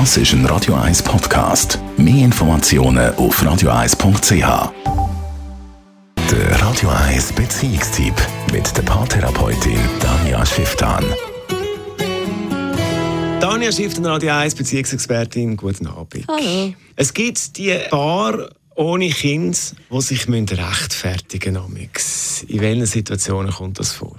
Das ist ein Radio 1 Podcast. Mehr Informationen auf radio1.ch. Der Radio 1 Beziehungstyp mit der Paartherapeutin Danja Schifftan. Danja Schifftan, Radio 1 Beziehungsexpertin. Guten Abend. Hallo. Es gibt die Paar ohne Kind, die sich rechtfertigen müssen. In welchen Situationen kommt das vor?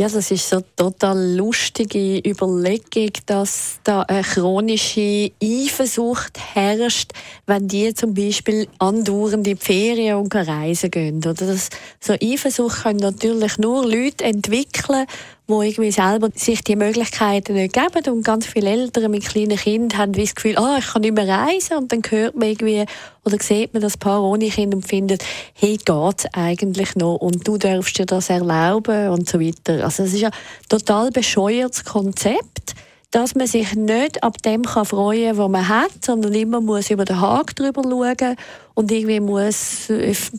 Ja, das ist so eine total lustige Überlegung, dass da eine chronische Eifersucht herrscht, wenn die zum Beispiel andauernd in die Ferien und reisen gehen. Oder das, so Eifersucht können natürlich nur Leute entwickeln, wo irgendwie selber sich die Möglichkeiten nicht geben und ganz viele Eltern mit kleinen Kindern haben das Gefühl, ah, ich kann nicht mehr reisen und dann hört man irgendwie oder sieht man das Paar ohne Kind und findet, hey, geht's eigentlich noch und du darfst dir das erlauben und so weiter. Also es ist ein total bescheuertes Konzept dass man sich nicht ab dem kann freuen kann, was man hat, sondern immer muss über den Haken drüber schauen und irgendwie muss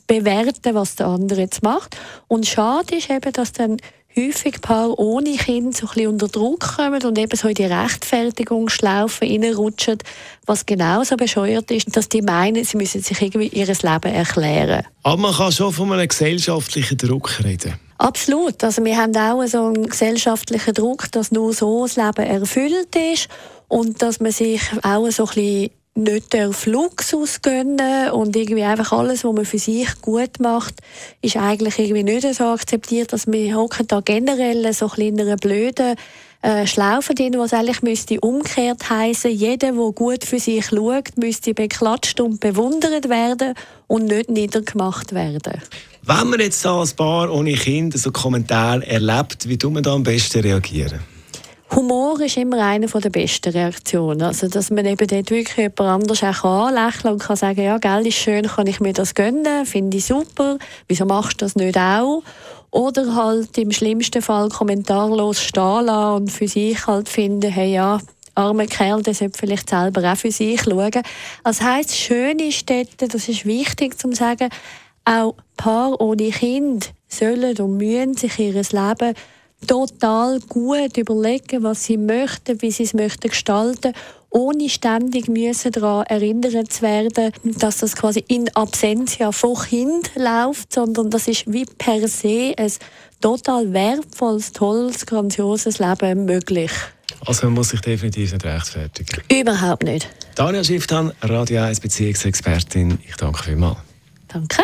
bewerten, was der andere jetzt macht. Und schade ist eben, dass dann häufig Paare ohne Kind so ein bisschen unter Druck kommen und eben so in die Rechtfertigungsschlaufe reinrutschen, was genauso bescheuert ist, dass die meinen, sie müssen sich irgendwie ihr Leben erklären. Aber man kann schon von einem gesellschaftlichen Druck reden. Absolut. Also wir haben auch so einen gesellschaftlichen Druck, dass nur so das Leben erfüllt ist und dass man sich auch so ein bisschen nicht darf Luxus gönnen und irgendwie einfach alles, was man für sich gut macht, ist eigentlich irgendwie nicht so akzeptiert, dass wir hocken da generell so ein in einer blöden äh, Schlaufe drin, was eigentlich müsste umgekehrt heißen, jeder, der gut für sich schaut, müsste beklatscht und bewundert werden und nicht niedergemacht werden. Wenn man jetzt als Paar ohne Kind so Kommentare erlebt, wie tun wir da am besten reagieren? Humor ist immer eine der besten Reaktionen. Also, dass man eben dort wirklich jemand anders auch anlächeln und sagen, ja, Geld ist schön, kann ich mir das gönnen, finde ich super, wieso machst du das nicht auch? Oder halt im schlimmsten Fall kommentarlos stehen lassen und für sich halt finden, hey, ja, armer Kerl, der sollte vielleicht selber auch für sich schauen. Das heisst, schön ist dort, das ist wichtig zu sagen, auch Paar ohne Kind sollen und müssen sich ihr Leben total gut überlegen, was sie möchten, wie sie es möchten gestalten, ohne ständig müssen daran erinnert zu werden, dass das quasi in Absentia von Kind läuft, sondern das ist wie per se ein total wertvolles, tolles, grandioses Leben möglich. Also man muss sich definitiv nicht rechtfertigen? Überhaupt nicht. Daniel Schifftan, Radio 1 Beziehungsexpertin, ich danke vielmals. Danke.